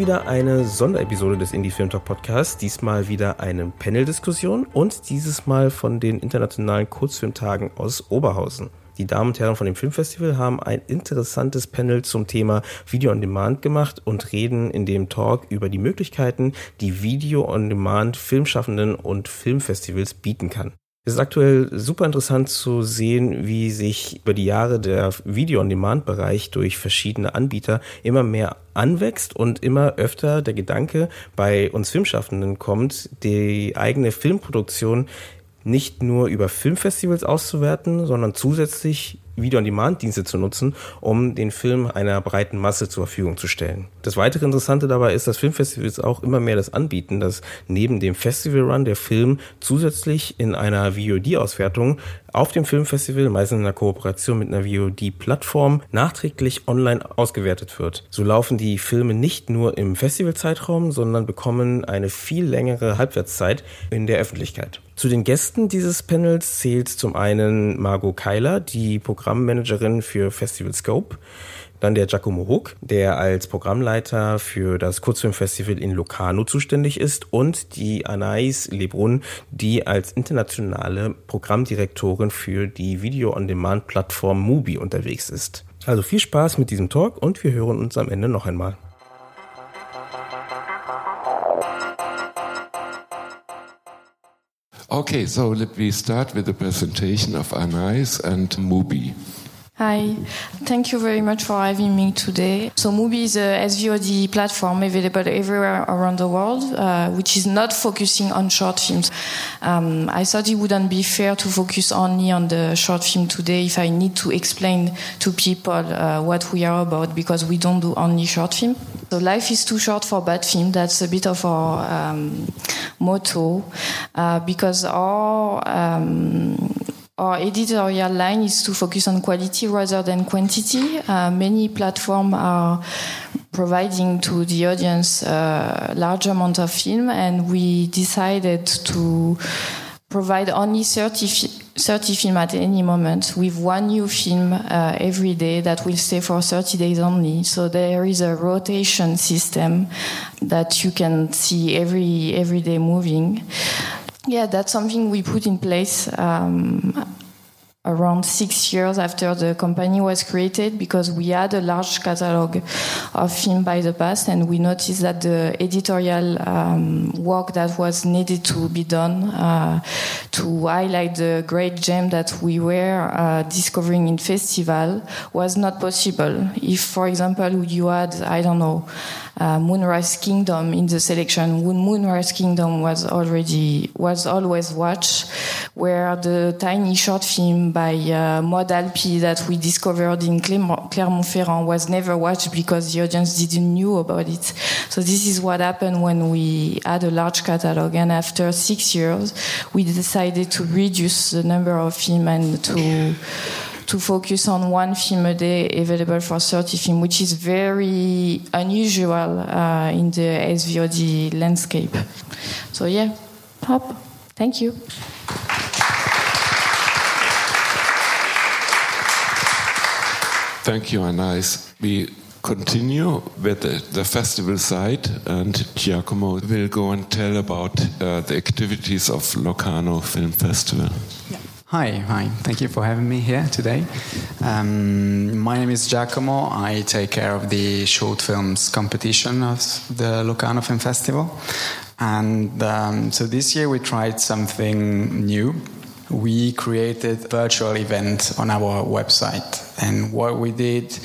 Wieder eine Sonderepisode des Indie Film Talk Podcasts. Diesmal wieder eine Panel-Diskussion und dieses Mal von den internationalen Kurzfilmtagen aus Oberhausen. Die Damen und Herren von dem Filmfestival haben ein interessantes Panel zum Thema Video on Demand gemacht und reden in dem Talk über die Möglichkeiten, die Video on Demand Filmschaffenden und Filmfestivals bieten kann. Es ist aktuell super interessant zu sehen, wie sich über die Jahre der Video-on-Demand-Bereich durch verschiedene Anbieter immer mehr anwächst und immer öfter der Gedanke bei uns Filmschaffenden kommt, die eigene Filmproduktion nicht nur über Filmfestivals auszuwerten, sondern zusätzlich Video-on-Demand-Dienste zu nutzen, um den Film einer breiten Masse zur Verfügung zu stellen. Das weitere Interessante dabei ist, dass Filmfestivals auch immer mehr das anbieten, dass neben dem Festival-Run der Film zusätzlich in einer VOD-Auswertung auf dem Filmfestival, meistens in einer Kooperation mit einer VOD-Plattform, nachträglich online ausgewertet wird. So laufen die Filme nicht nur im Festivalzeitraum, sondern bekommen eine viel längere Halbwertszeit in der Öffentlichkeit. Zu den Gästen dieses Panels zählt zum einen Margot Keiler, die Programmmanagerin für Festival Scope, dann der Giacomo Hook, der als Programmleiter für das Kurzfilmfestival in Locarno zuständig ist und die Anais Lebrun, die als internationale Programmdirektorin für die Video-on-Demand-Plattform Mubi unterwegs ist. Also viel Spaß mit diesem Talk und wir hören uns am Ende noch einmal. Okay, so let me start with the presentation of Anais and Mubi. Hi, thank you very much for having me today. So Mubi is a SVOD platform available everywhere around the world, uh, which is not focusing on short films. Um, I thought it wouldn't be fair to focus only on the short film today if I need to explain to people uh, what we are about because we don't do only short film. So life is too short for bad film. That's a bit of our um, motto uh, because our um, our editorial line is to focus on quality rather than quantity. Uh, many platforms are providing to the audience a large amount of film, and we decided to provide only 30, 30 film at any moment with one new film uh, every day that will stay for 30 days only. So there is a rotation system that you can see every every day moving. Yeah, that's something we put in place um, around six years after the company was created because we had a large catalog of film by the past and we noticed that the editorial um, work that was needed to be done uh, to highlight the great gem that we were uh, discovering in festival was not possible. If, for example, you had, I don't know, uh, Moonrise Kingdom in the selection. Moonrise Kingdom was already was always watched, where the tiny short film by uh, Maud Alpi that we discovered in Clermont-Ferrand was never watched because the audience didn't knew about it. So this is what happened when we had a large catalog, and after six years, we decided to reduce the number of film and to to focus on one film a day available for 30 films, which is very unusual uh, in the SVOD landscape. So, yeah, hop. Thank you. Thank you, Anais. We continue with the, the, festival side, and Giacomo will go and tell about uh, the activities of Locarno Film Festival. Hi, hi. Thank you for having me here today. Um, my name is Giacomo. I take care of the short films competition of the Locarno Film Festival. And um, so this year we tried something new we created a virtual event on our website. And what we did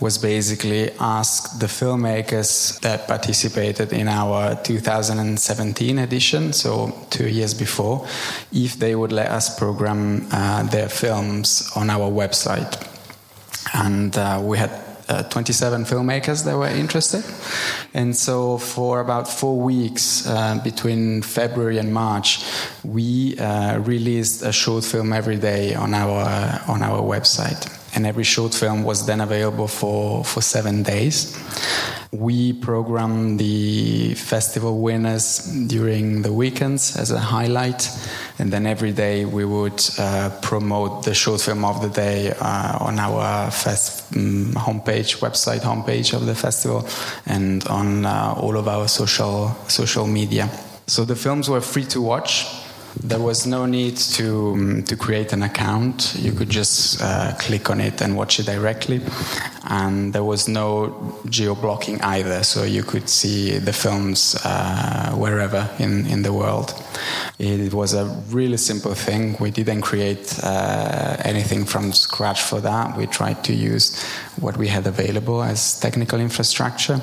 was basically ask the filmmakers that participated in our 2017 edition, so two years before, if they would let us program uh, their films on our website. And uh, we had uh, 27 filmmakers that were interested. And so for about four weeks uh, between February and March, we uh, released a short film every day on our, on our website. And every short film was then available for, for seven days. We program the festival winners during the weekends as a highlight, and then every day we would uh, promote the short film of the day uh, on our fest um, homepage, website homepage of the festival, and on uh, all of our social social media. So the films were free to watch there was no need to um, to create an account. You could just uh, click on it and watch it directly, and there was no geo blocking either, so you could see the films uh, wherever in in the world. It was a really simple thing. We didn't create uh, anything from scratch for that. We tried to use what we had available as technical infrastructure,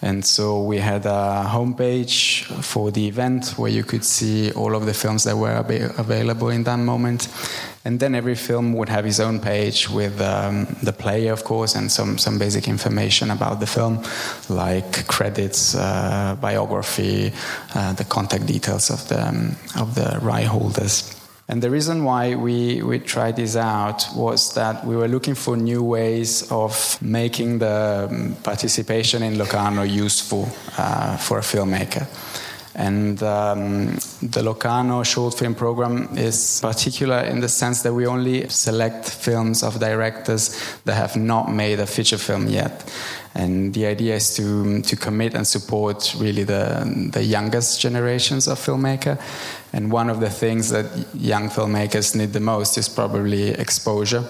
and so we had a homepage for the event where you could see all of the films that that were available in that moment. And then every film would have his own page with um, the player, of course, and some, some basic information about the film, like credits, uh, biography, uh, the contact details of the, um, of the right holders. And the reason why we, we tried this out was that we were looking for new ways of making the um, participation in Locarno useful uh, for a filmmaker. And um, the Locarno short film program is particular in the sense that we only select films of directors that have not made a feature film yet. And the idea is to, to commit and support really the, the youngest generations of filmmaker. And one of the things that young filmmakers need the most is probably exposure.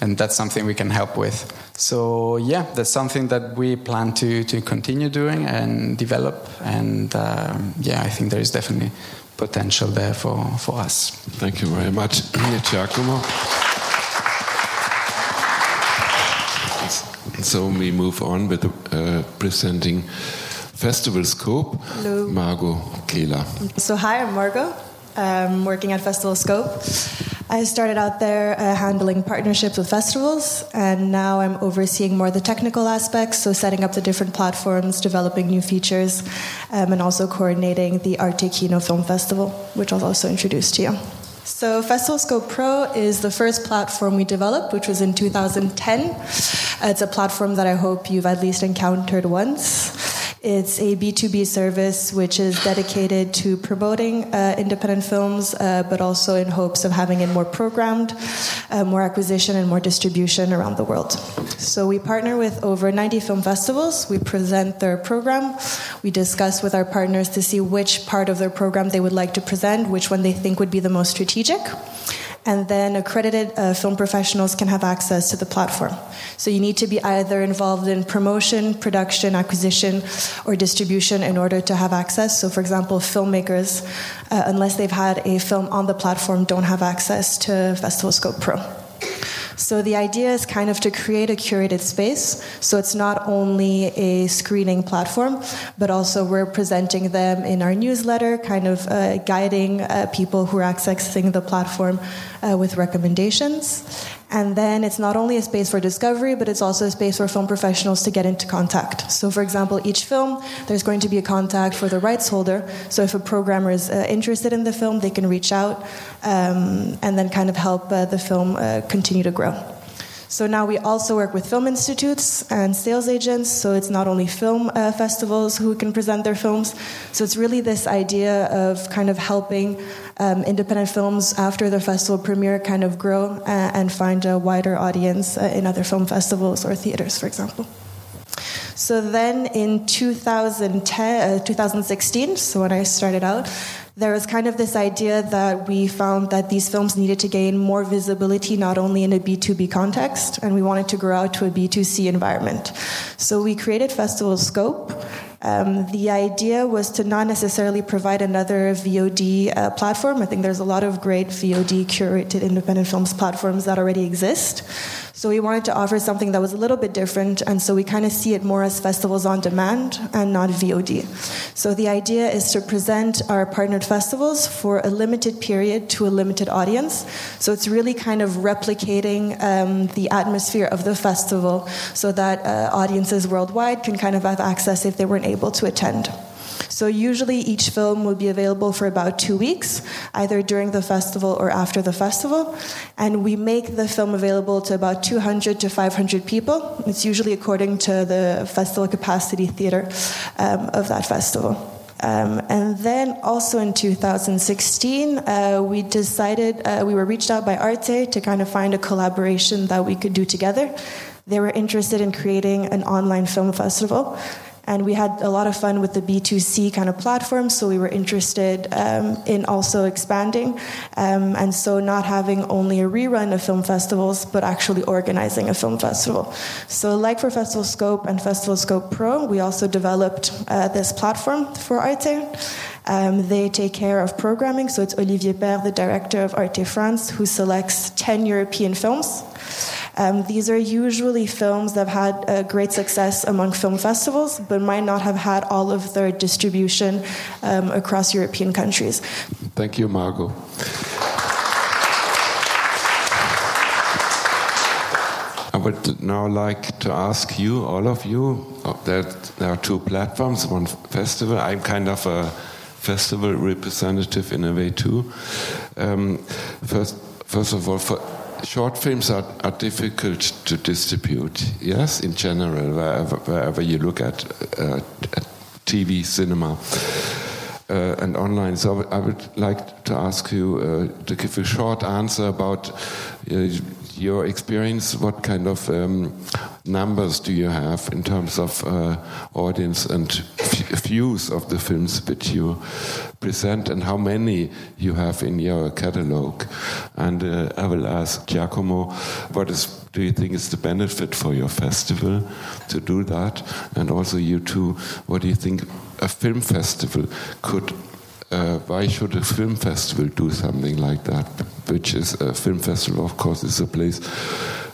And that's something we can help with. So yeah, that's something that we plan to to continue doing and develop. And um, yeah, I think there is definitely potential there for for us. Thank you very much, Giacomo. So we move on with uh, presenting Festival Scope. Hello. Margot Kehler. So hi, I'm Margot. I'm working at Festival Scope. I started out there uh, handling partnerships with festivals, and now I'm overseeing more of the technical aspects, so setting up the different platforms, developing new features, um, and also coordinating the Arte Kino Film Festival, which I'll also introduce to you. So, FestivalScope Pro is the first platform we developed, which was in 2010. It's a platform that I hope you've at least encountered once. It's a B2B service which is dedicated to promoting uh, independent films, uh, but also in hopes of having it more programmed, uh, more acquisition, and more distribution around the world. So we partner with over 90 film festivals. We present their program. We discuss with our partners to see which part of their program they would like to present, which one they think would be the most strategic and then accredited uh, film professionals can have access to the platform. So you need to be either involved in promotion, production, acquisition, or distribution in order to have access. So, for example, filmmakers, uh, unless they've had a film on the platform, don't have access to Festival Scope Pro. So the idea is kind of to create a curated space. So it's not only a screening platform, but also we're presenting them in our newsletter, kind of uh, guiding uh, people who are accessing the platform uh, with recommendations. And then it's not only a space for discovery, but it's also a space for film professionals to get into contact. So, for example, each film, there's going to be a contact for the rights holder. So, if a programmer is uh, interested in the film, they can reach out um, and then kind of help uh, the film uh, continue to grow. So now we also work with film institutes and sales agents. So it's not only film uh, festivals who can present their films. So it's really this idea of kind of helping um, independent films after their festival premiere kind of grow uh, and find a wider audience uh, in other film festivals or theaters, for example. So then in 2010, uh, 2016, so when I started out, there was kind of this idea that we found that these films needed to gain more visibility not only in a B2B context, and we wanted to grow out to a B2C environment. So we created Festival Scope. Um, the idea was to not necessarily provide another VOD uh, platform. I think there's a lot of great VOD curated independent films platforms that already exist. So we wanted to offer something that was a little bit different, and so we kind of see it more as festivals on demand and not VOD. So the idea is to present our partnered festivals for a limited period to a limited audience. So it's really kind of replicating um, the atmosphere of the festival so that uh, audiences worldwide can kind of have access if they weren't able to attend. So usually each film will be available for about two weeks, either during the festival or after the festival. And we make the film available to about 200 to 500 people. It's usually according to the festival capacity theater um, of that festival. Um, and then also in 2016, uh, we decided, uh, we were reached out by Arte to kind of find a collaboration that we could do together. They were interested in creating an online film festival. And we had a lot of fun with the B2C kind of platform, so we were interested um, in also expanding. Um, and so, not having only a rerun of film festivals, but actually organizing a film festival. So, like for Festival Scope and Festival Scope Pro, we also developed uh, this platform for Arte. Um, they take care of programming, so it's Olivier Père, the director of Arte France, who selects 10 European films. Um, these are usually films that have had uh, great success among film festivals, but might not have had all of their distribution um, across European countries. Thank you, Margot. I would now like to ask you, all of you, uh, that there are two platforms, one festival. I'm kind of a festival representative in a way too. Um, first, first of all, for, short films are, are, difficult to distribute, yes, in general, wherever, wherever you look at, uh, TV, cinema. Uh, and online. So I would like to ask you uh, to give a short answer about uh, your experience. What kind of um, numbers do you have in terms of uh, audience and views of the films which you present, and how many you have in your catalog? And uh, I will ask Giacomo, what is do you think is the benefit for your festival to do that? And also you too, what do you think a film festival could uh, why should a film festival do something like that? Which is a film festival, of course, is a place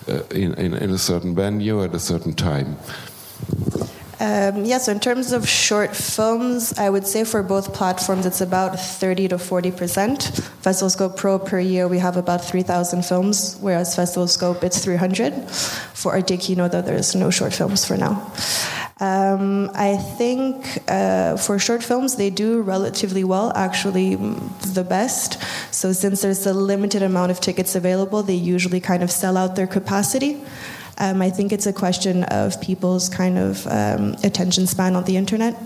uh, in, in, in, a certain venue at a certain time. Um, yeah, so in terms of short films, I would say for both platforms it's about 30 to 40 percent. Festival Scope Pro per year we have about 3,000 films, whereas Festival Scope it's 300. For Arte know that there's no short films for now. Um, I think uh, for short films, they do relatively well, actually, the best. So, since there's a limited amount of tickets available, they usually kind of sell out their capacity. Um, I think it's a question of people's kind of um, attention span on the internet.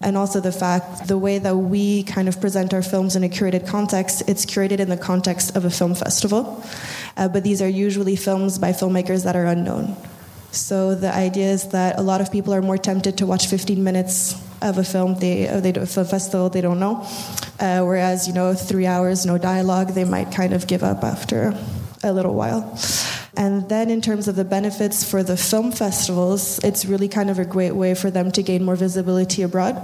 And also the fact, the way that we kind of present our films in a curated context, it's curated in the context of a film festival. Uh, but these are usually films by filmmakers that are unknown. So the idea is that a lot of people are more tempted to watch 15 minutes of a film they they do, a festival they don't know, uh, whereas you know three hours no dialogue they might kind of give up after a little while. And then, in terms of the benefits for the film festivals, it's really kind of a great way for them to gain more visibility abroad.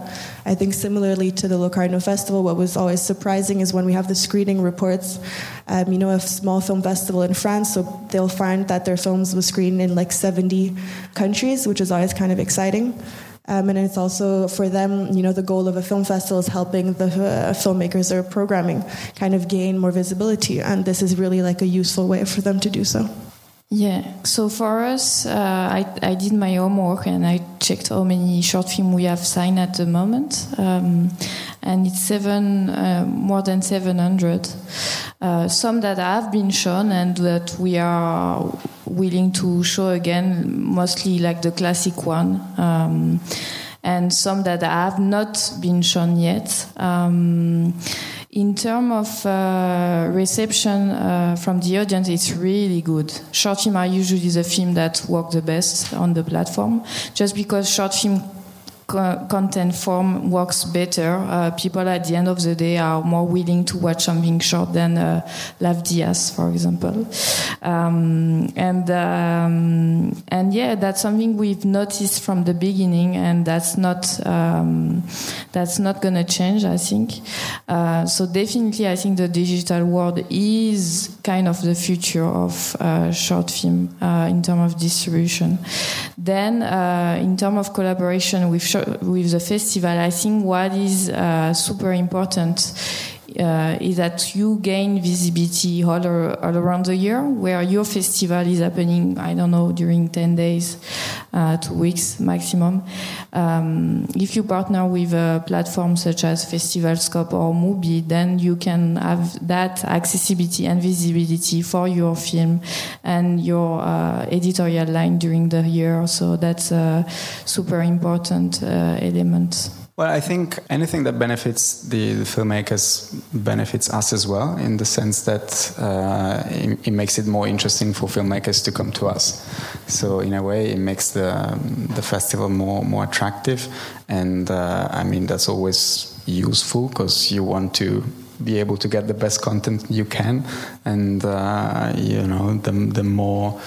I think, similarly to the Locarno Festival, what was always surprising is when we have the screening reports. Um, you know, a small film festival in France, so they'll find that their films were screened in like 70 countries, which is always kind of exciting. Um, and it's also for them, you know, the goal of a film festival is helping the uh, filmmakers or programming kind of gain more visibility. And this is really like a useful way for them to do so. Yeah, so for us, uh, I, I did my homework and I checked how many short films we have signed at the moment, um, and it's seven, uh, more than 700. Uh, some that have been shown and that we are willing to show again, mostly like the classic one. Um, and some that have not been shown yet. Um, in terms of uh, reception uh, from the audience, it's really good. Short film are usually the film that work the best on the platform, just because short film co content form works better. Uh, people at the end of the day are more willing to watch something short than uh, Lav Diaz, for example. Um, and um, and yeah, that's something we've noticed from the beginning, and that's not um, that's not going to change, I think. Uh, so definitely, I think the digital world is kind of the future of uh, short film uh, in terms of distribution. Then, uh, in terms of collaboration with with the festival, I think what is uh, super important uh, is that you gain visibility all, all, around the year, where your festival is happening, I don't know, during 10 days, uh, two weeks maximum. Um, if you partner with a platform such as Festival Scope or Mubi, then you can have that accessibility and visibility for your film and your uh, editorial line during the year. So that's a super important uh, element. Well, I think anything that benefits the, the, filmmakers benefits us as well, in the sense that uh, it, it, makes it more interesting for filmmakers to come to us. So, in a way, it makes the the festival more more attractive, and uh, I mean that's always useful because you want to be able to get the best content you can, and uh, you know the the more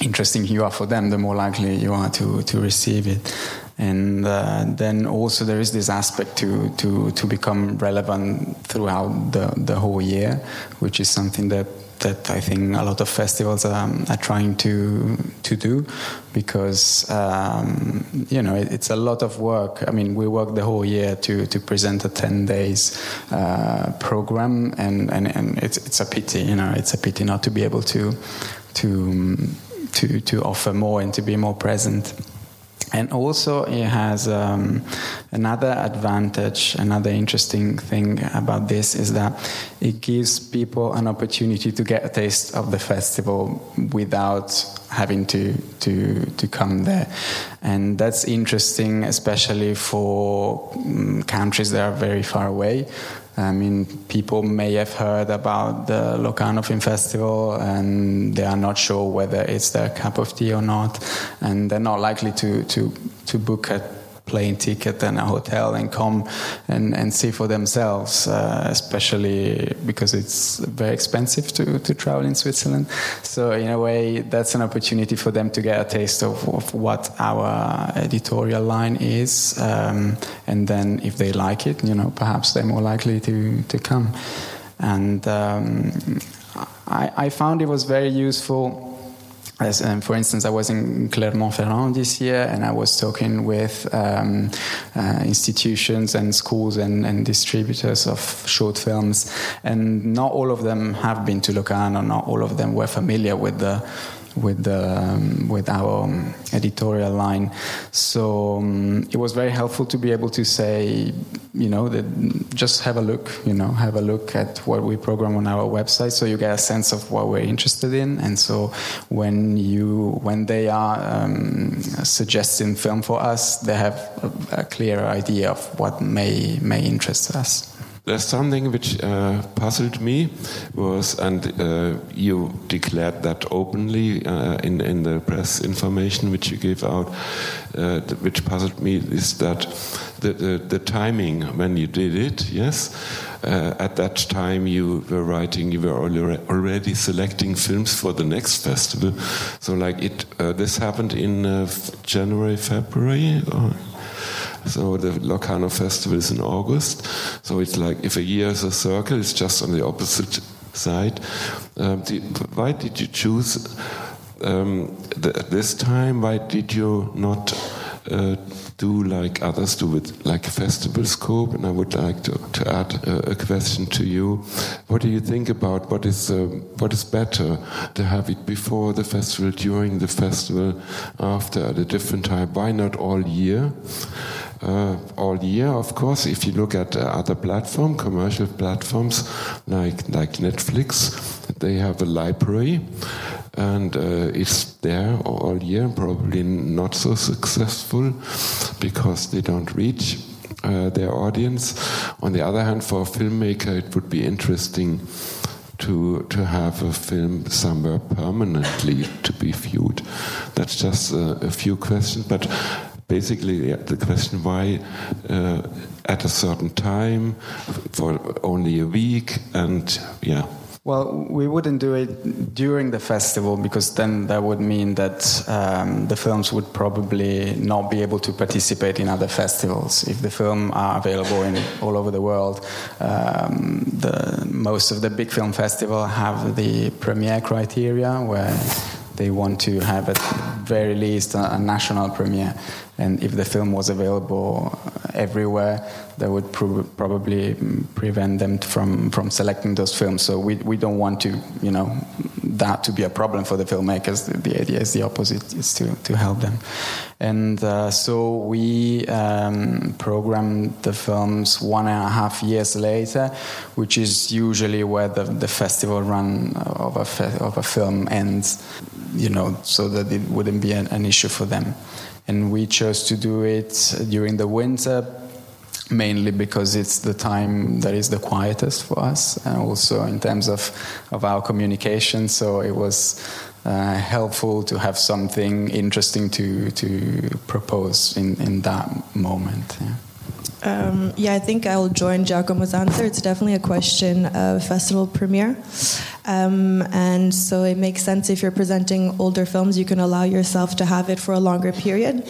interesting you are for them, the more likely you are to to receive it and uh, then also there is this aspect to to to become relevant throughout the the whole year, which is something that that I think a lot of festivals are, trying to to do because um, you know it, it's a lot of work. I mean, we work the whole year to to present a ten days uh, program, and, and and it's it's a pity, you know, it's a pity not to be able to to to to offer more and to be more present. And also, it has um, another advantage, another interesting thing about this is that it gives people an opportunity to get a taste of the festival without having to, to, to come there. And that's interesting, especially for um, countries that are very far away. I mean, people may have heard about the Locarno Film Festival and they are not sure whether it's their cup of tea or not, and they're not likely to to to book a plane ticket and a hotel and come and, and see for themselves, uh, especially because it's very expensive to, to travel in Switzerland. So, in a way, that's an opportunity for them to get a taste of, of what our editorial line is. Um, and then, if they like it, you know, perhaps they're more likely to, to come. And um, I, I found it was very useful as, um, for instance, I was in Clermont-Ferrand this year, and I was talking with um, uh, institutions and schools and, and, distributors of short films, and not all of them have been to Locarno. Not all of them were familiar with the with the um, with our um, editorial line. So um, it was very helpful to be able to say, you know, that just have a look, you know, have a look at what we program on our website, so you get a sense of what we're interested in. And so when you when they are um, suggesting film for us, they have a, a clear idea of what may may interest us. There's something which uh, puzzled me was, and uh, you declared that openly uh, in in the press information which you gave out, uh, which puzzled me is that the, the, the timing when you did it. Yes, uh, at that time you were writing, you were already selecting films for the next festival. So like it, uh, this happened in January, February. Or? So the Locarno Festival is in August. So it's like if a year is a circle, it's just on the opposite side. Um, why did you choose um, the, this time? Why did you not uh, do like others do with like festival scope? And I would like to, to add a, a question to you. What do you think about what is uh, what is better to have it before the festival, during the festival, after at a different time? Why not all year? Uh, all year. Of course, if you look at uh, other platform, commercial platforms like like Netflix, they have a library, and uh, it's there all year. Probably not so successful because they don't reach uh, their audience. On the other hand, for a filmmaker, it would be interesting to to have a film somewhere permanently to be viewed. That's just a, a few questions, but basically the question why uh, at a certain time for only a week and yeah Well, we wouldn't do it during the festival because then that would mean that um, the films would probably not be able to participate in other festivals. If the film are available in all over the world, um, the, most of the big film festival have the premiere criteria where they want to have at very least a, a national premiere. And if the film was available uh, everywhere, that would pro- probably mm, prevent them from, from selecting those films. So we, we don't want to, you know, that to be a problem for the filmmakers. The, the idea is the opposite, is to, to help them. And uh, so we um, program the films one and a half years later, which is usually where the, the festival run of a, fe- of a film ends, you know, so that it wouldn't be an, an issue for them. And we chose to do it during the winter mainly because it's the time that is the quietest for us and also in terms of, of our communication. So it was uh, helpful to have something interesting to, to propose in, in that moment yeah. Um, yeah, I think I'll join Giacomo's answer. It's definitely a question of festival premiere. Um, and so it makes sense if you're presenting older films, you can allow yourself to have it for a longer period.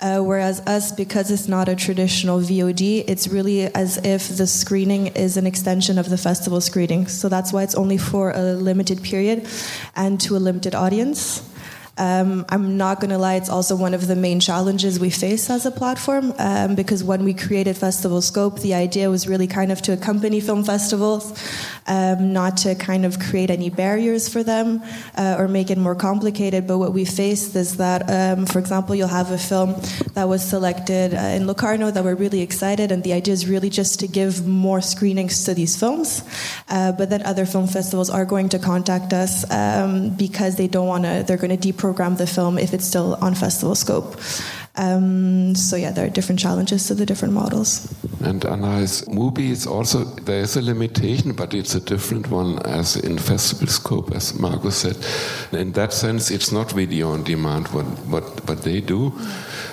Uh, whereas us, because it's not a traditional VOD, it's really as if the screening is an extension of the festival screening. So that's why it's only for a limited period and to a limited audience. Um, I'm not going to lie, it's also one of the main challenges we face as a platform um, because when we created Festival Scope, the idea was really kind of to accompany film festivals, um, not to kind of create any barriers for them uh, or make it more complicated. But what we faced is that, um, for example, you'll have a film that was selected uh, in Locarno that we're really excited, and the idea is really just to give more screenings to these films. Uh, but then other film festivals are going to contact us um, because they don't want to, they're going to deprogram the film if it's still on festival scope. Um, so yeah, there are different challenges to the different models. And Anais Mubi is also there is a limitation, but it's a different one as in festival scope, as Marco said. In that sense, it's not video on demand what what what they do,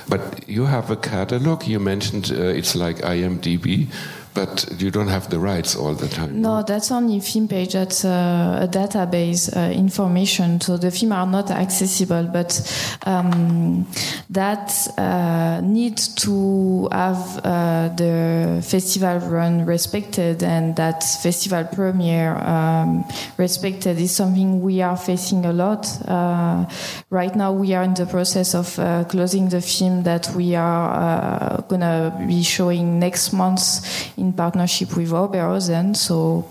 but you have a catalog. You mentioned uh, it's like IMDb but you don't have the rights all the time. No, that's only film page. That's uh, a database uh, information, so the film are not accessible. But um, that uh, need to have uh, the festival run respected and that festival premiere um, respected is something we are facing a lot. Uh, right now, we are in the process of uh, closing the film that we are gonna be showing next month in partnership with Oberhausen. So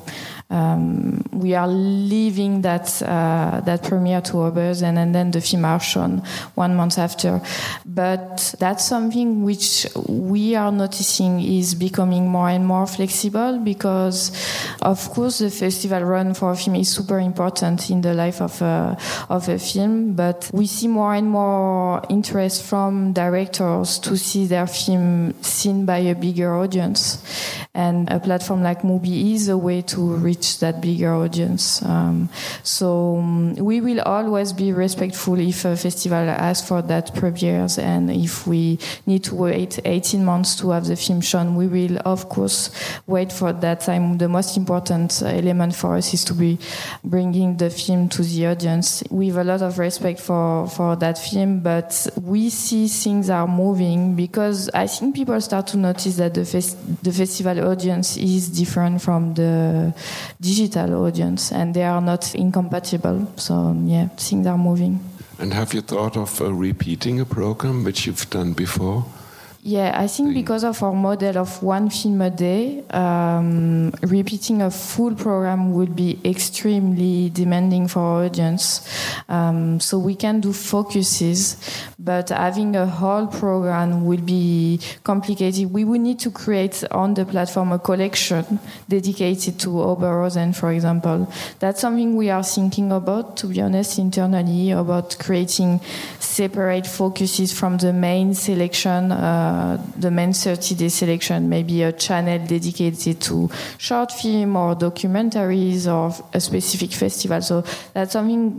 um, we are leaving that uh, that premiere to Oberhausen, and then the film are shown one month after. But that's something which we are noticing is becoming more and more flexible because, of course, the festival run for a film is super important in the life of a, of a film. But we see more and more interest from directors to see their film seen by a bigger audience, and a platform like Mubi is a way to reach reach that bigger audience. Um, so um, we will always be respectful if a festival asks for that premieres, and if we need to wait 18 months to have the film shown, we will of course wait for that time. The most important element for us is to be bringing the film to the audience. We have a lot of respect for for that film, but we see things are moving because I think people start to notice that the fest- the festival audience is different from the digital audience, and they are not incompatible. So yeah, things are moving. And have you thought of uh, repeating a program which you've done before? Yeah, I think because of our model of one film a day, um, repeating a full program would be extremely demanding for our audience. Um, so we can do focuses, but having a whole program will be complicated. We would need to create on the platform a collection dedicated to Oberhausen, for example. That's something we are thinking about, to be honest, internally, about creating separate focuses from the main selection. Uh, uh, the main 30 day selection, maybe a channel dedicated to short film or documentaries or a specific festival. So that's something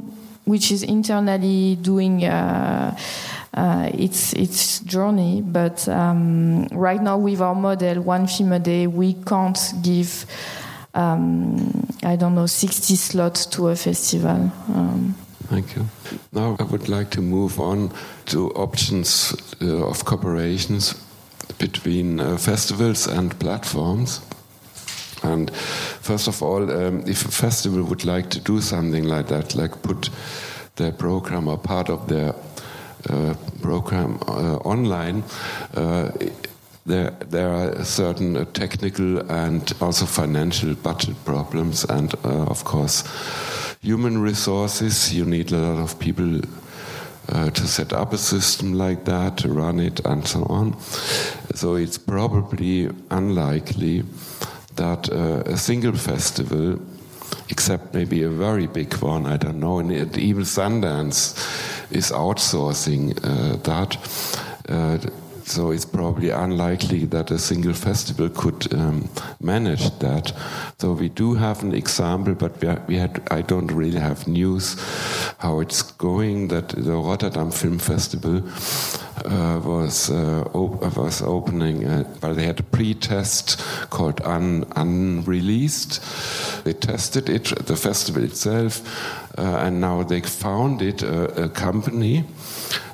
which is internally doing. Uh, uh, its its journey. But um, right now, with our model, one film a day, we can't give um, I don't know, 60 slots to a festival. Um, Thank you. Now I would like to move on to options uh, of cooperations between uh, festivals and platforms. And first of all, um, if a festival would like to do something like that, like put their program or part of their uh, program uh, online, uh, there, there are certain uh, technical and also financial budget problems, and uh, of course, human resources. You need a lot of people uh, to set up a system like that, to run it, and so on. So it's probably unlikely that uh, a single festival, except maybe a very big one, I don't know, and even Sundance is outsourcing uh, that. So it's probably unlikely that a single festival could um, manage that. So we do have an example, but we, we had I don't really have news how it's going. That the Rotterdam Film Festival uh, was uh, op was opening, uh, but they had a pre-test called un Unleashed. They tested it, at the festival itself, uh, and now they founded a, a company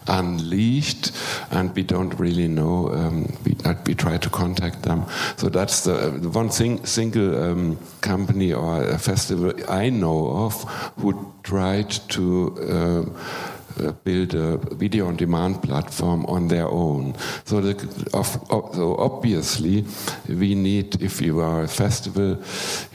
unleashed, and we don't really know. Um, we, we, try to contact them. So that's the, the one thing, single um, company or festival I know of who tried to. Uh, build a video on demand platform on their own. So, the, of, so obviously, we need, if you are a festival,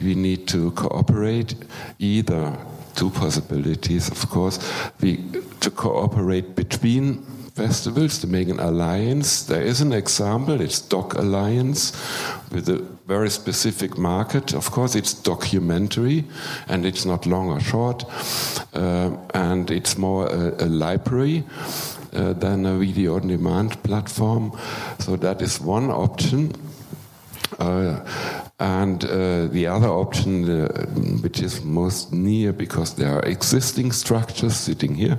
we need to cooperate either two possibilities, of course. We to cooperate between festivals to make an alliance. There is an example. It's Doc Alliance with a very specific market. Of course, it's documentary and it's not long or short, uh, and it's more a, a library. Uh, than a video on demand platform. So that is one option. Uh, and uh, the other option, uh, which is most near because there are existing structures sitting here,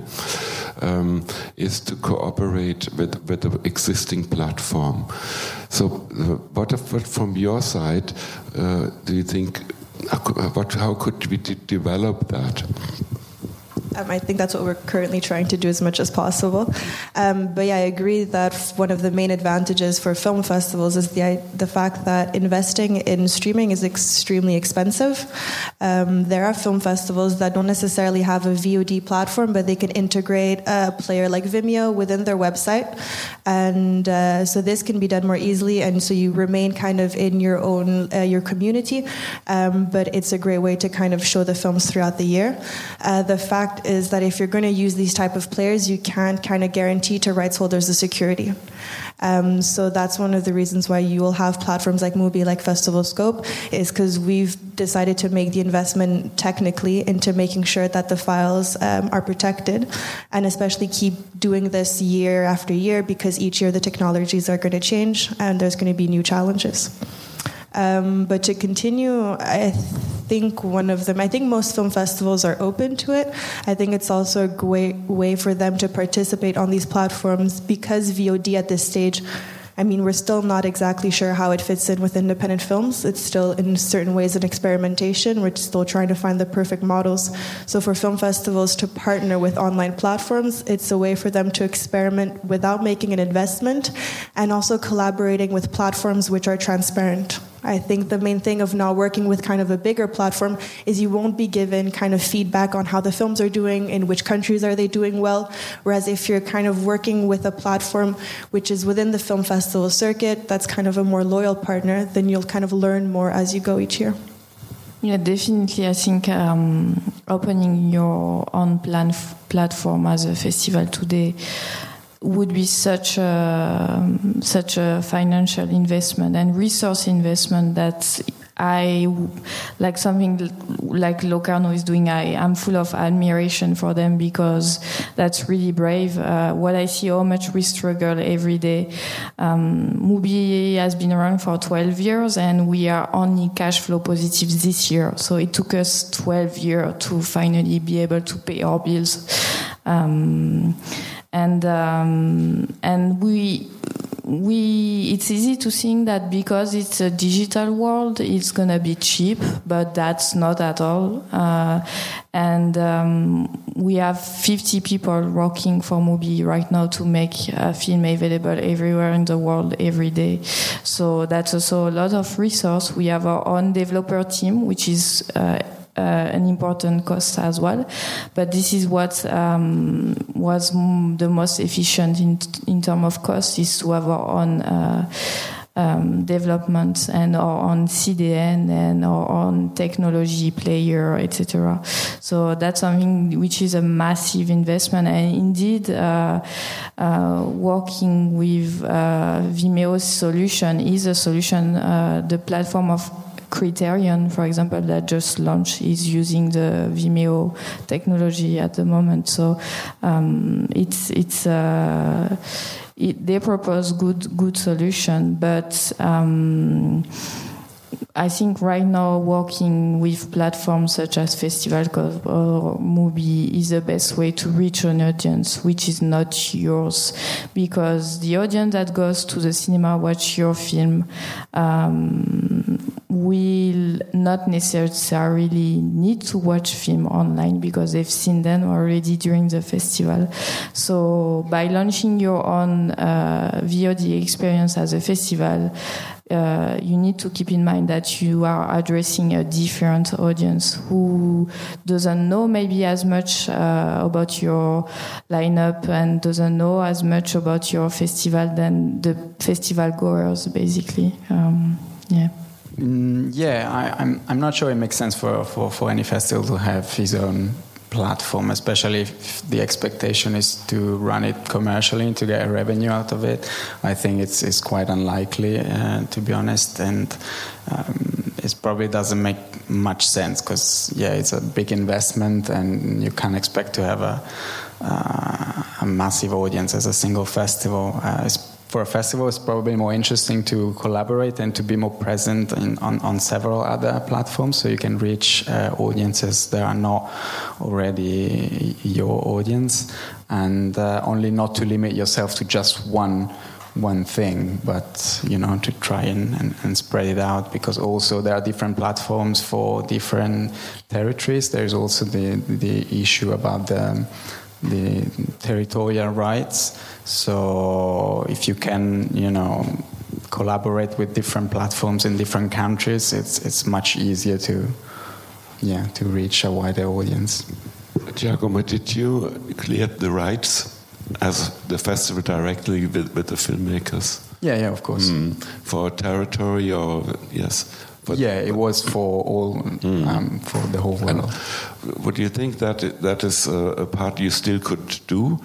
um, is to cooperate with, with the existing platform. So, uh, what, what from your side uh, do you think? What, how could we develop that? Um, I think that's what we're currently trying to do as much as possible. Um, but yeah, I agree that one of the main advantages for film festivals is the the fact that investing in streaming is extremely expensive. Um, there are film festivals that don't necessarily have a VOD platform, but they can integrate a player like Vimeo within their website, and uh, so this can be done more easily, and so you remain kind of in your own uh, your community. Um, but it's a great way to kind of show the films throughout the year. Uh, the fact is that if you're going to use these type of players, you can't kind of guarantee to rights holders the security. Um, so that's one of the reasons why you will have platforms like Mubi, like Festival Scope, is because we've decided to make the investment technically into making sure that the files um, are protected, and especially keep doing this year after year because each year the technologies are going to change and there's going to be new challenges. Um, but to continue, I think one of them, I think most film festivals are open to it. I think it's also a great way for them to participate on these platforms because VOD at this stage. I mean, we're still not exactly sure how it fits in with independent films. It's still, in certain ways, an experimentation. We're still trying to find the perfect models. So, for film festivals to partner with online platforms, it's a way for them to experiment without making an investment and also collaborating with platforms which are transparent. I think the main thing of now working with kind of a bigger platform is you won't be given kind of feedback on how the films are doing, in which countries are they doing well. Whereas if you're kind of working with a platform which is within the film festival circuit, that's kind of a more loyal partner, then you'll kind of learn more as you go each year. Yeah, definitely. I think um, opening your own plan platform as a festival today would be such a such a financial investment and resource investment that I like something like Locarno is doing. I am full of admiration for them because that's really brave. Uh, what I see, how much we struggle every day. Um, Mubi has been around for 12 years, and we are only cash flow positive this year. So it took us 12 years to finally be able to pay our bills. Um, and um, and we we it's easy to think that because it's a digital world, it's gonna be cheap, but that's not at all. Uh, and um, we have 50 people working for Mubi right now to make a film available everywhere in the world every day. So that's also a lot of resource. We have our own developer team, which is uh, an important cost as well. But this is what um, was the most efficient in in terms of cost is to have our own. Uh, um, development and our own CDN and our own technology player, etc. So that's something which is a massive investment. And indeed, uh, uh, working with uh, Vimeo's solution is a solution. Uh, the platform of Criterion, for example, that just launched is using the Vimeo technology at the moment. So um, it's it's uh, it, they propose good good solution, but. Um, I think right now working with platforms such as Festival or Mubi is the best way to reach an audience which is not yours because the audience that goes to the cinema watch your film um, will not necessarily need to watch film online because they've seen them already during the festival. So by launching your own uh, VOD experience as a festival, uh, you need to keep in mind that you are addressing a different audience who doesn't know maybe as much uh, about your lineup and doesn't know as much about your festival than the festival goers, basically. Um, yeah. Mm, yeah, I, I'm, I'm not sure it makes sense for, for, for any festival to have his own platform, especially if the expectation is to run it commercially and to get revenue out of it. I think it's, it's quite unlikely, uh, to be honest, and um, it probably doesn't make much sense because, yeah, it's a big investment and you can't expect to have a, uh, a massive audience as a single festival. Uh, for a festival, it's probably more interesting to collaborate and to be more present in, on, on several other platforms so you can reach uh, audiences that are not already your audience and uh, only not to limit yourself to just one one thing, but you know to try and, and, and, spread it out because also there are different platforms for different territories. There's also the the issue about the the territorial rights. So if you can, you know, collaborate with different platforms in different countries, it's it's much easier to, yeah, to reach a wider audience. Giacomo, did you clear the rights as the festival directly with, with the filmmakers? Yeah, yeah, of course. Mm. For territory or yes. But, yeah, it was for all, mm. um, for the whole world. And would you think that that is a, a, part you still could do,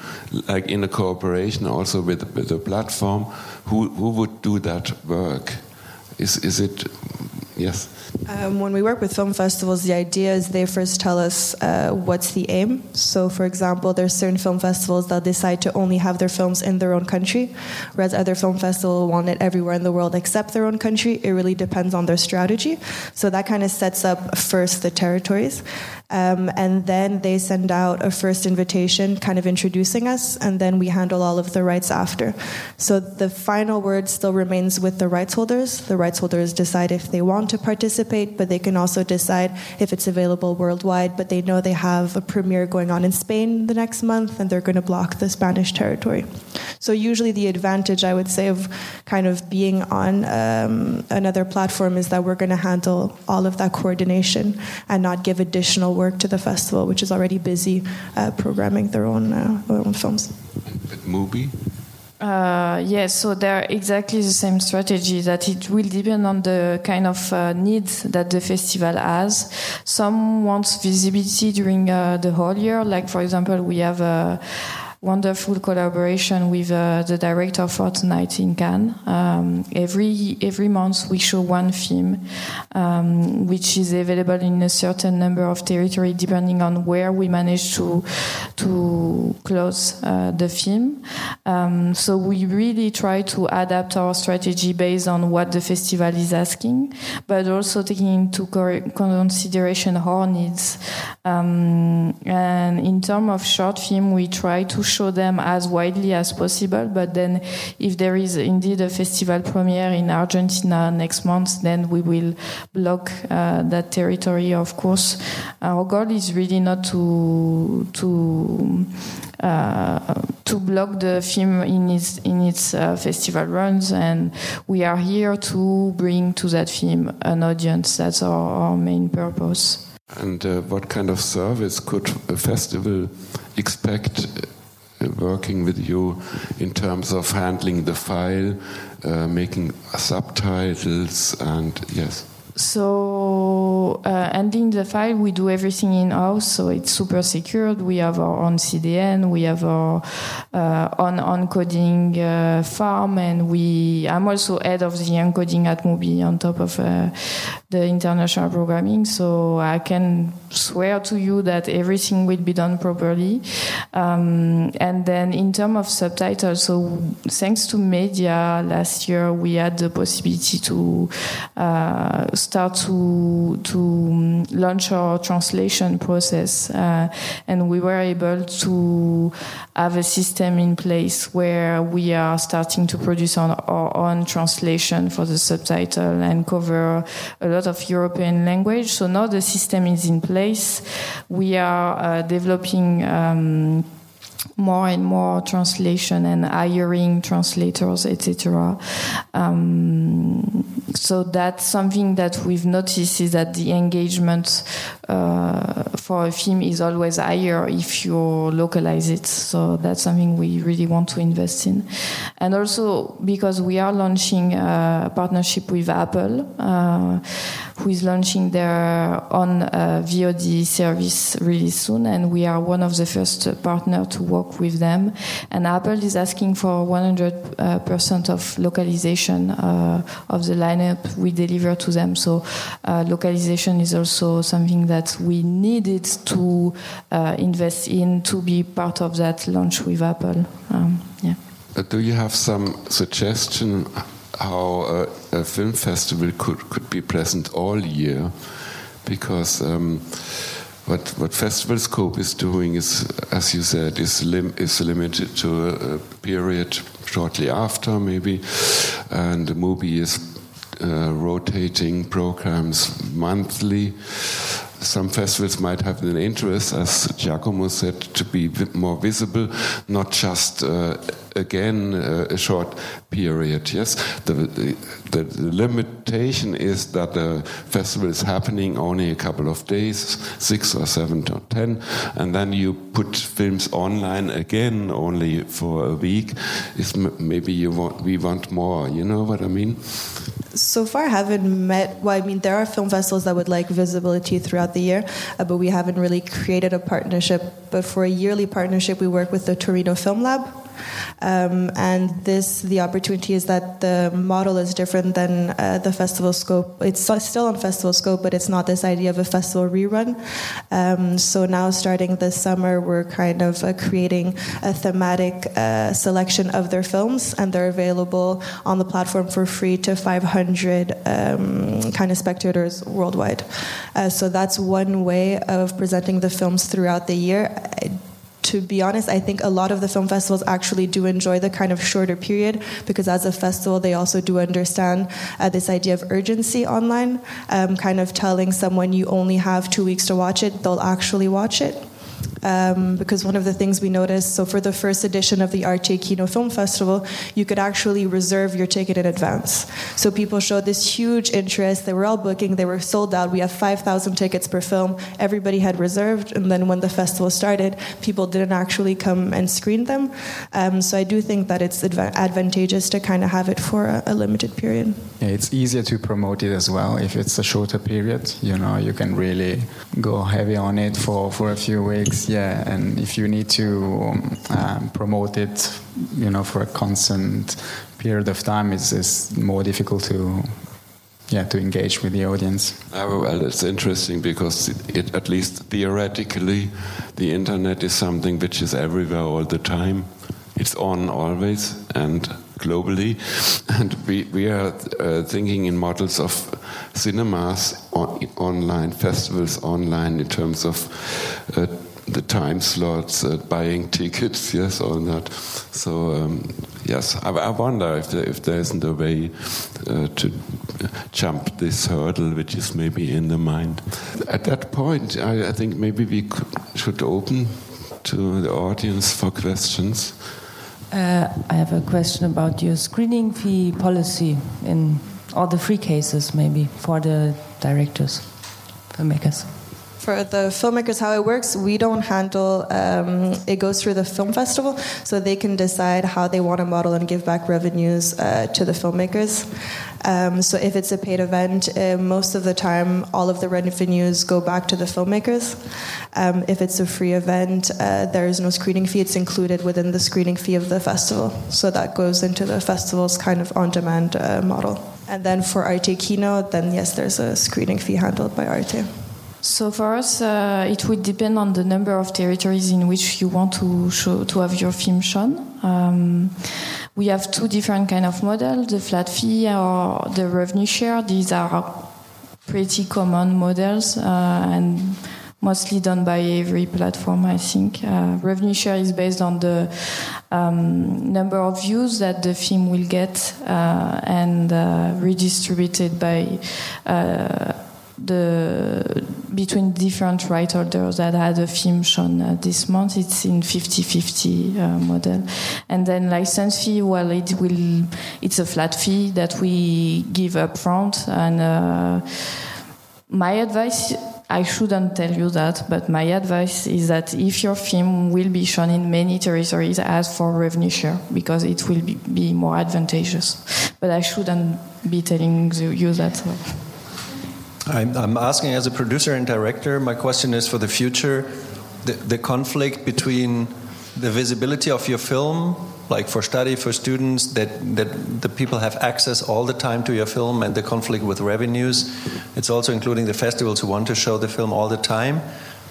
like in a cooperation also with with a platform? Who who would do that work? Is is it yes? Um, when we work with film festivals, the idea is they first tell us uh, what's the aim. So, for example, there's certain film festivals that decide to only have their films in their own country, whereas other film festivals want it everywhere in the world except their own country. It really depends on their strategy. So that kind of sets up first the territories. Um, and then they send out a first invitation, kind of introducing us, and then we handle all of the rights after. So the final word still remains with the rights holders. The rights holders decide if they want to participate, but they can also decide if it's available worldwide. But they know they have a premiere going on in Spain the next month, and they're going to block the Spanish territory. So usually the advantage, I would say, of kind of being on um, another platform is that we're going to handle all of that coordination and not give additional work to the festival, which is already busy uh, programming their own, uh, their own films. Mubi? Uh, yes, so they're exactly the same strategy that it will depend on the kind of uh, needs that the festival has. Some wants visibility during uh, the whole year, like for example, we have a wonderful collaboration with uh, the director of Fortnight in Cannes. Um, every every month we show one film, um, which is available in a certain number of territory depending on where we manage to to close uh, the film. Um, so we really try to adapt our strategy based on what the festival is asking, but also taking into consideration our needs. Um, and in terms of short film, we try to show them as widely as possible. But then, if there is indeed a festival premiere in Argentina next month, then we will block uh, that territory. Of course, our goal is really not to to uh, to block the film in its in its uh, festival runs, and we are here to bring to that film an audience. That's our, our main purpose. And uh, what kind of service could a festival expect working with you in terms of handling the file, uh, making subtitles, and yes? So, uh, ending the file, we do everything in house, so it's super secured. We have our own CDN, we have our uh, own encoding uh, farm, and we. I'm also head of the encoding at Mubi on top of uh, the international programming, so I can swear to you that everything will be done properly. Um, and then, in terms of subtitles, so thanks to media last year, we had the possibility to uh, start to to um, launch our translation process, uh, and we were able to have a system in place where we are starting to produce on our own translation for the subtitle and cover a lot of European language. So now the system is in place. We are uh, developing. Um, more and more translation and hiring translators, etc. Um, so that's something that we've noticed is that the engagement uh, for a film is always higher if you localize it. So that's something we really want to invest in. And also because we are launching a partnership with Apple, uh, who is launching their own uh, VOD service really soon, and we are one of the first partner to work with them. And Apple is asking for 100% of localization uh, of the lineup we deliver to them. So uh, localization is also something that we needed to uh, invest in to be part of that launch with Apple. Um, yeah. Uh, do you have some suggestion how a, a, film festival could, could be present all year? Because um, what what Festival Scope is doing is, as you said, is lim is limited to a, a, period shortly after maybe, and the movie is uh, rotating programs monthly some festivals might have an interest, as Giacomo said, to be more visible, not just uh, again uh, a short period. Yes, the, the, the, limitation is that the festival is happening only a couple of days, six or seven or ten, and then you put films online again only for a week. Is maybe you want we want more. You know what I mean? so far I haven't met. Well, I mean, there are film festivals that would like visibility throughout the year, uh, but we haven't really created a partnership. But for a yearly partnership, we work with the Torino Film Lab, um, and this, the opportunity is that the model is different than uh, the festival scope. It's still on festival scope, but it's not this idea of a festival rerun. Um, so now, starting this summer, we're kind of uh, creating a thematic uh, selection of their films, and they're available on the platform for free to 500 um, kind of spectators worldwide. Uh, so that's one way of presenting the films throughout the year. To be honest, I think a lot of the film festivals actually do enjoy the kind of shorter period because as a festival, they also do understand uh, this idea of urgency online, um, kind of telling someone you only have two weeks to watch it, they'll actually watch it um, because one of the things we noticed so for the first edition of the Arte Kino Film Festival, you could actually reserve your ticket in advance. So people showed this huge interest. They were all booking, they were sold out. We have 5,000 tickets per film. Everybody had reserved, and then when the festival started, people didn't actually come and screen them. Um, so I do think that it's adva- advantageous to kind of have it for a, a limited period. Yeah, it's easier to promote it as well if it's a shorter period. You know, you can really go heavy on it for, for a few weeks yeah, and if you need to um, promote it, you know, for a constant period of time, it's, it's more difficult to yeah to engage with the audience. Uh, well, it's interesting because it, it, at least theoretically, the internet is something which is everywhere all the time. It's on always and globally, and we we are uh, thinking in models of cinemas on, online, festivals online in terms of. Uh, the time slots, uh, buying tickets, yes or not. So um, yes, I, I, wonder if there, if there isn't a way uh, to jump this hurdle, which is maybe in the mind. At that point, I, I think maybe we should open to the audience for questions. Uh, I have a question about your screening fee policy in all the free cases, maybe for the directors, filmmakers for the filmmakers, how it works, we don't handle. Um, it goes through the film festival, so they can decide how they want to model and give back revenues uh, to the filmmakers. Um, so if it's a paid event, uh, most of the time, all of the revenues go back to the filmmakers. Um, if it's a free event, uh, there is no screening fee. It's included within the screening fee of the festival, so that goes into the festival's kind of on-demand uh, model. And then for Arte Kino, then yes, there's a screening fee handled by Arte. So for us, uh, it would depend on the number of territories in which you want to show to have your film shown. Um, we have two different kind of models: the flat fee or the revenue share. These are pretty common models uh, and mostly done by every platform. I think uh, revenue share is based on the um, number of views that the film will get uh, and uh, redistributed by uh, the between different right holders that had a film shown uh, this month it's in 50-50 uh, model and then license fee well it will it's a flat fee that we give up front and uh, my advice I shouldn't tell you that, but my advice is that if your film will be shown in many territories, ask for revenue share because it will be, be more advantageous. But I shouldn't be telling you that. So. I'm, I'm, asking as a producer and director, my question is for the future the, the, conflict between the visibility of your film, like for study, for students, that, that the people have access all the time to your film, and the conflict with revenues. It's also including the festivals who want to show the film all the time.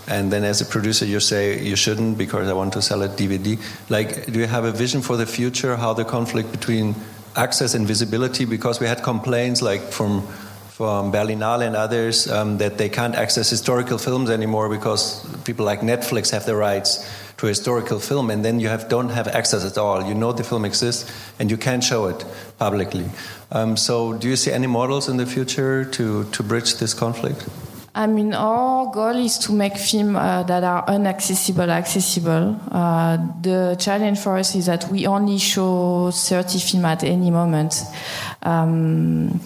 And then as a producer, you say you shouldn't because I want to sell a DVD. Like, do you have a vision for the future, how the conflict between access and visibility? Because we had complaints like from from Berlinale and others um, that they can't access historical films anymore because people like Netflix have the rights to historical film, and then you have, don't have access at all. You know the film exists, and you can't show it publicly. Um, so, do you see any models in the future to, to bridge this conflict? I mean, our goal is to make films uh, that are inaccessible accessible. Uh, the challenge for us is that we only show 30 films at any moment. Um,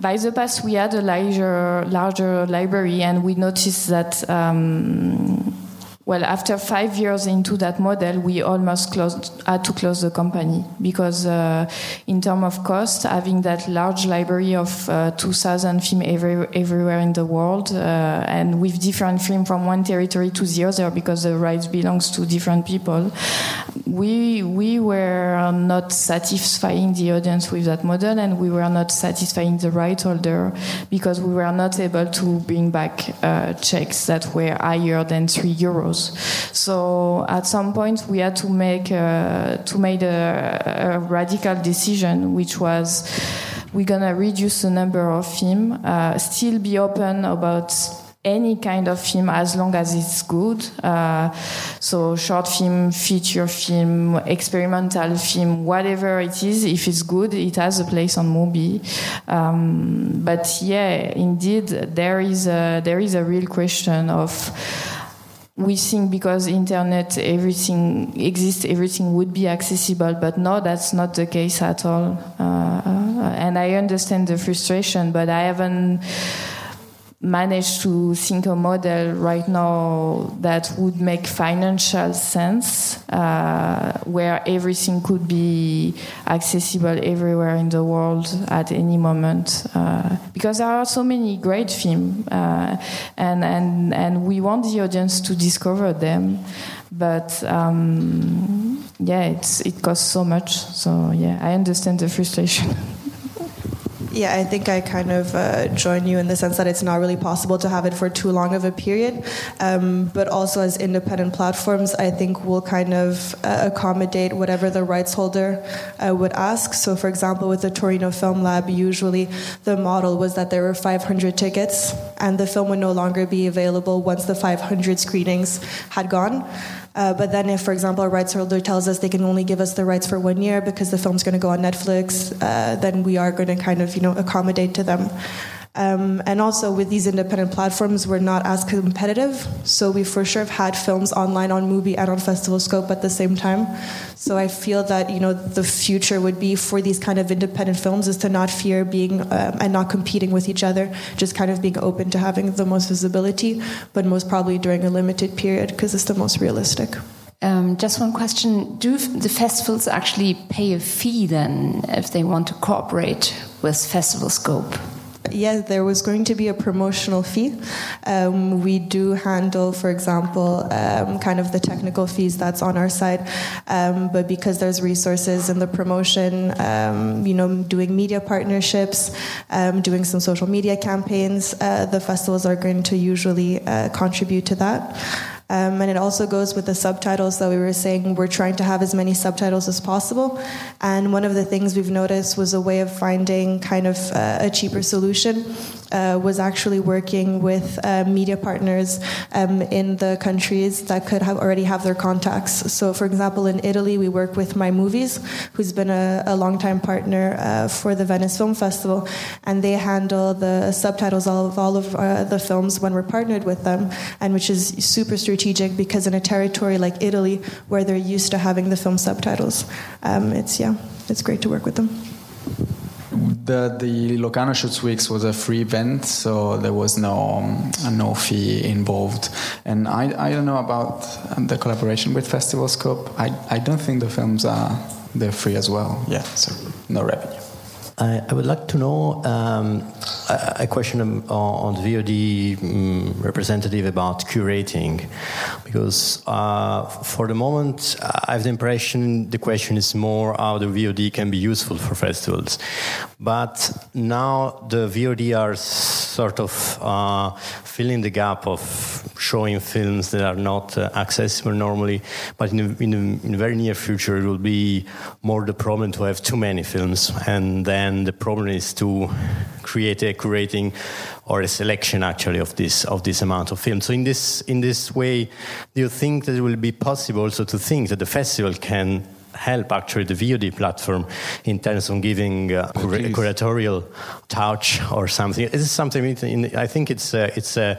by the past, we had a larger, larger library, and we noticed that. Um, well, after five years into that model, we almost closed, had to close the company because, uh, in terms of cost, having that large library of uh, 2,000 films every, everywhere in the world, uh, and with different films from one territory to the other because the rights belongs to different people, we we were not satisfying the audience with that model, and we were not satisfying the right holder because we were not able to bring back uh, checks that were higher than three euros. So at some point we had to make uh, to make a, a, radical decision, which was we're gonna reduce the number of film, uh, still be open about any kind of film as long as it's good. Uh, so short film, feature film, experimental film, whatever it is, if it's good, it has a place on Mubi. Um, but yeah, indeed, there is a, there is a real question of we think because internet everything exists everything would be accessible but no that's not the case at all. Uh, and i understand the frustration but i haven't manage to think a model right now that would make financial sense, uh, where everything could be accessible everywhere in the world at any moment. Uh, because there are so many great films, uh, and, and, and we want the audience to discover them. But um, yeah, it's, it costs so much. So yeah, I understand the frustration. Yeah, I think I kind of uh, join you in the sense that it's not really possible to have it for too long of a period. Um, but also, as independent platforms, I think we'll kind of uh, accommodate whatever the rights holder uh, would ask. So, for example, with the Torino Film Lab, usually the model was that there were 500 tickets and the film would no longer be available once the 500 screenings had gone. Uh, but then, if, for example, a rights holder tells us they can only give us the rights for one year because the film's going to go on Netflix, uh, then we are going to kind of, you know, accommodate to them. Um, and also with these independent platforms, we're not as competitive. So we for sure have had films online on Mubi and on Festival Scope at the same time. So I feel that you know the future would be for these kind of independent films is to not fear being um, and not competing with each other, just kind of being open to having the most visibility, but most probably during a limited period because it's the most realistic. Um, just one question: Do the festivals actually pay a fee then if they want to cooperate with Festival Scope? Yeah, there was going to be a promotional fee. Um, we do handle, for example, um, kind of the technical fees that's on our side, um, but because there's resources in the promotion, um, you know, doing media partnerships, um, doing some social media campaigns, uh, the festivals are going to usually uh, contribute to that. Um, and it also goes with the subtitles that we were saying. We're trying to have as many subtitles as possible. And one of the things we've noticed was a way of finding kind of uh, a cheaper solution uh, was actually working with uh, media partners um, in the countries that could have already have their contacts. So, for example, in Italy, we work with My Movies, who's been a, a longtime partner uh, for the Venice Film Festival, and they handle the subtitles of all of uh, the films when we're partnered with them, and which is super strategic because in a territory like Italy, where they're used to having the film subtitles, um, it's yeah, it's great to work with them the the Locarno Shorts Weeks was a free event, so there was no um, no fee involved. And I I don't know about the collaboration with Festival Scope. I I don't think the films are they're free as well. Yeah, so no revenue. I, I would like to know um, a, a, question on, on the VOD um, representative about curating, because uh, for the moment I have the impression the question is more how the VOD can be useful for festivals, but now the VOD are sort of uh, filling the gap of showing films that are not uh, accessible normally, but in in, in the very near future it will be more the problem to have too many films. And then and the problem is to create a curating or a selection actually of this of this amount of film. So in this in this way, do you think that it will be possible also to think that the festival can help actually the VOD platform in terms of giving uh, a curatorial touch or something? This is something I think it's uh, it's a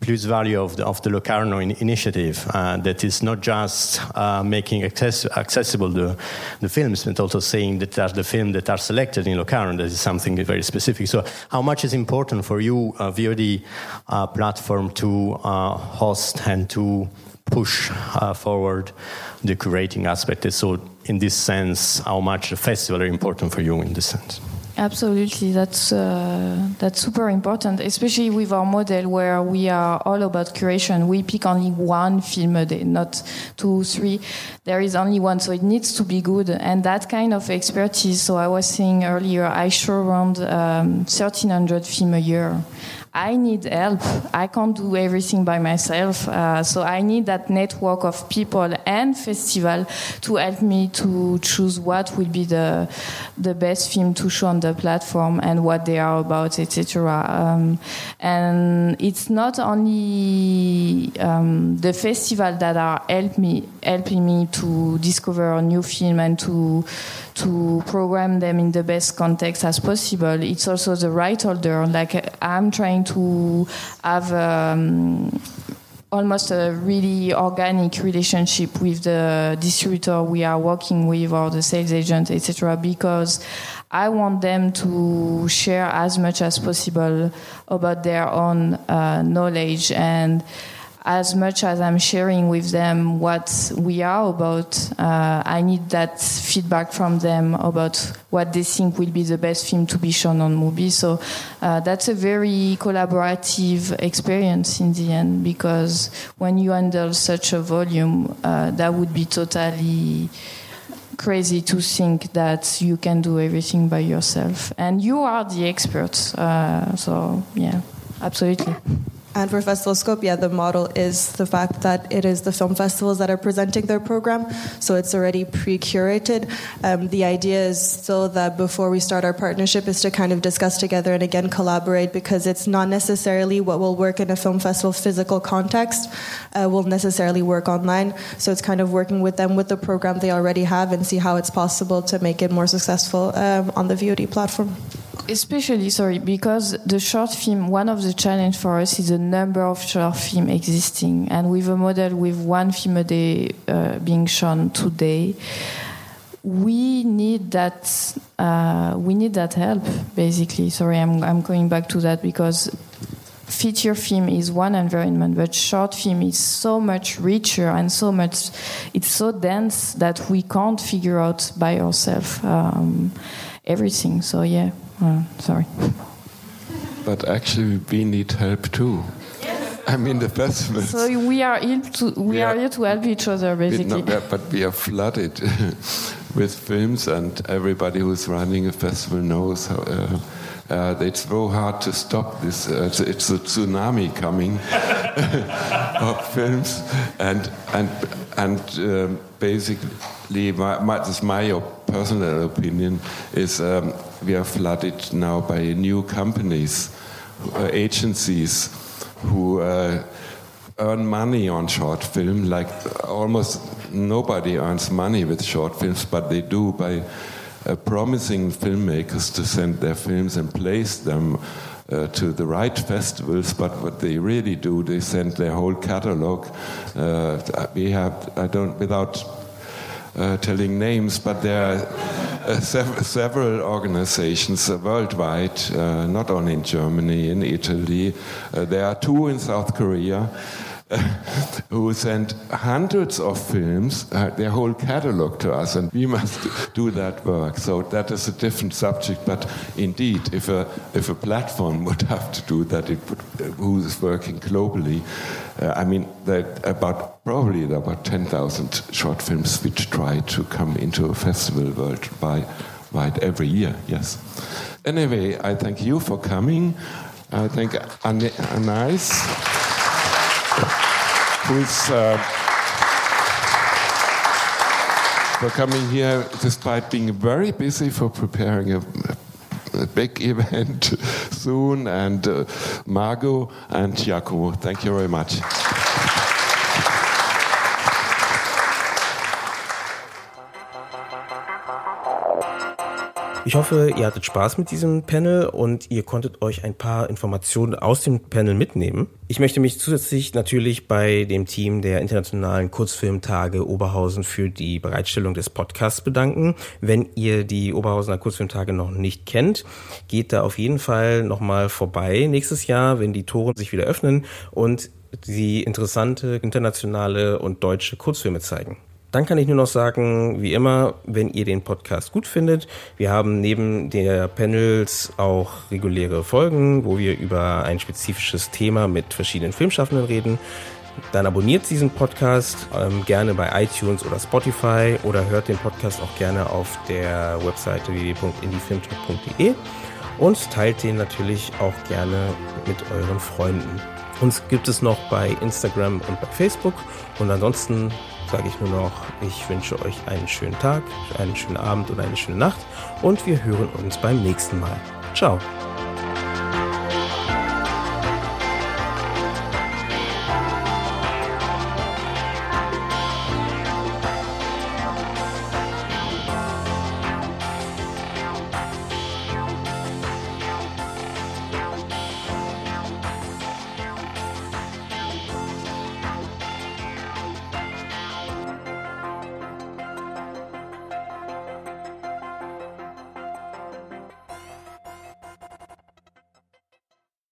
plus value of the, of the Locarno in, initiative uh, that is not just uh, making access, accessible the, the films, but also saying that are the films that are selected in Locarno. That is something very specific. So, how much is important for you, uh, VOD uh, platform, to uh, host and to push uh, forward the curating aspect? So, in this sense, how much the festival are important for you in this sense? Absolutely, that's uh, that's super important, especially with our model where we are all about curation. We pick only one film a day, not two, three. There is only one, so it needs to be good. And that kind of expertise. So I was saying earlier, I show around um, 1,300 film a year. I need help. I can't do everything by myself. Uh, so I need that network of people and festival to help me to choose what will be the the best film to show on the platform and what they are about, etc. Um, and it's not only um, the festival that are help me helping me to discover a new film and to to program them in the best context as possible. It's also the right holder. Like I'm trying to have. Um, almost a really organic relationship with the distributor we are working with or the sales agent etc because i want them to share as much as possible about their own uh, knowledge and as much as I'm sharing with them what we are about, uh, I need that feedback from them about what they think will be the best film to be shown on Mubi. So uh, that's a very collaborative experience in the end because when you handle such a volume, uh, that would be totally crazy to think that you can do everything by yourself, and you are the experts. Uh, so yeah, absolutely. And for Festival Scope, yeah, the model is the fact that it is the film festivals that are presenting their program, so it's already pre-curated. Um, the idea is still that before we start our partnership is to kind of discuss together and again collaborate because it's not necessarily what will work in a film festival physical context uh, will necessarily work online. So it's kind of working with them with the program they already have and see how it's possible to make it more successful um, on the VOD platform especially sorry because the short film one of the challenge for us is the number of short film existing. And with a model with one film a day uh, being shown today we need that uh, we need that help basically. Sorry I'm, I'm going back to that because feature film is one environment but short film is so much richer and so much it's so dense that we can't figure out by ourselves um, everything. So yeah uh, sorry. But actually, we need help too. I mean, the festival. So we are here to we, are, are, here to help each other, basically. We, no, but we are flooded with films, and everybody who's running a festival knows how. Uh, uh, it's so hard to stop this. Uh, it's, it's, a tsunami coming of films, and and and um, basically, my, my, this is my personal opinion is um, we are flooded now by new companies, uh, agencies who uh, earn money on short film. Like almost nobody earns money with short films, but they do by uh, promising filmmakers to send their films and place them. Uh, to the right festivals, but what they really do, they send their whole catalog. Uh, we have, I don't, without uh, telling names, but there are uh, sev several organizations uh, worldwide, uh, not only in Germany, in Italy. there are two in South Korea. who sent hundreds of films, uh, their whole catalog to us, and we must do that work. So that is a different subject. But indeed, if a if a platform would have to do that, it would, uh, who is working globally. Uh, I mean, that about probably there about ten thousand short films which try to come into a festival worldwide every year. Yes. Anyway, I thank you for coming. I thank Anais who's uh, for coming here despite being very busy for preparing a big event soon, and uh, Margot and Giacomo. Thank you very much. Ich hoffe, ihr hattet Spaß mit diesem Panel und ihr konntet euch ein paar Informationen aus dem Panel mitnehmen. Ich möchte mich zusätzlich natürlich bei dem Team der Internationalen Kurzfilmtage Oberhausen für die Bereitstellung des Podcasts bedanken. Wenn ihr die Oberhausener Kurzfilmtage noch nicht kennt, geht da auf jeden Fall nochmal vorbei nächstes Jahr, wenn die Tore sich wieder öffnen und die interessante internationale und deutsche Kurzfilme zeigen. Dann kann ich nur noch sagen, wie immer, wenn ihr den Podcast gut findet, wir haben neben der Panels auch reguläre Folgen, wo wir über ein spezifisches Thema mit verschiedenen Filmschaffenden reden. Dann abonniert diesen Podcast ähm, gerne bei iTunes oder Spotify oder hört den Podcast auch gerne auf der Webseite www.indiefilmtalk.de und teilt den natürlich auch gerne mit euren Freunden. Uns gibt es noch bei Instagram und bei Facebook und ansonsten sage ich nur noch, ich wünsche euch einen schönen Tag, einen schönen Abend oder eine schöne Nacht und wir hören uns beim nächsten Mal. Ciao.